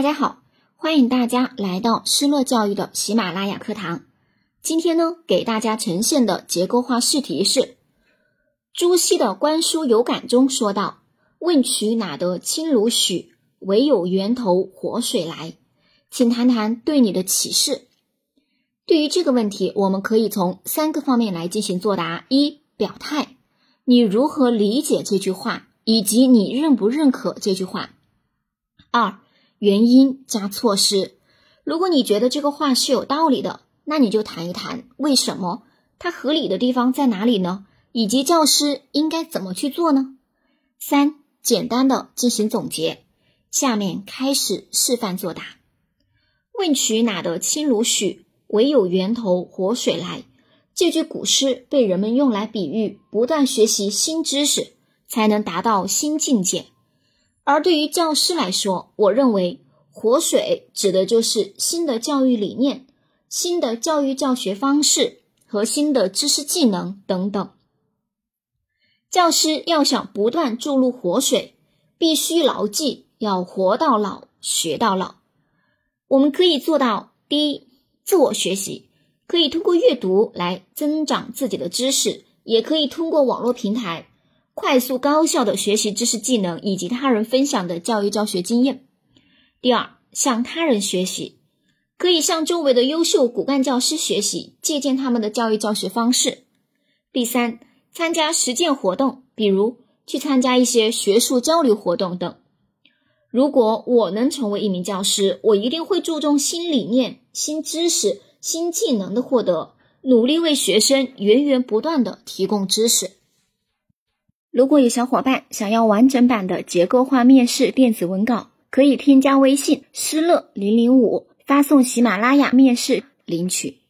大家好，欢迎大家来到施乐教育的喜马拉雅课堂。今天呢，给大家呈现的结构化试题是：朱熹的《观书有感》中说道：“问渠哪得清如许？唯有源头活水来。”请谈谈对你的启示。对于这个问题，我们可以从三个方面来进行作答：一、表态，你如何理解这句话，以及你认不认可这句话；二、原因加措施。如果你觉得这个话是有道理的，那你就谈一谈为什么它合理的地方在哪里呢？以及教师应该怎么去做呢？三、简单的进行总结。下面开始示范作答。问渠哪得清如许？唯有源头活水来。这句古诗被人们用来比喻不断学习新知识，才能达到新境界。而对于教师来说，我认为“活水”指的就是新的教育理念、新的教育教学方式和新的知识技能等等。教师要想不断注入活水，必须牢记要活到老学到老。我们可以做到：第一，自我学习，可以通过阅读来增长自己的知识，也可以通过网络平台。快速高效的学习知识技能以及他人分享的教育教学经验。第二，向他人学习，可以向周围的优秀骨干教师学习，借鉴他们的教育教学方式。第三，参加实践活动，比如去参加一些学术交流活动等。如果我能成为一名教师，我一定会注重新理念、新知识、新技能的获得，努力为学生源源不断的提供知识。如果有小伙伴想要完整版的结构化面试电子文稿，可以添加微信“失乐零零五”，发送喜马拉雅面试领取。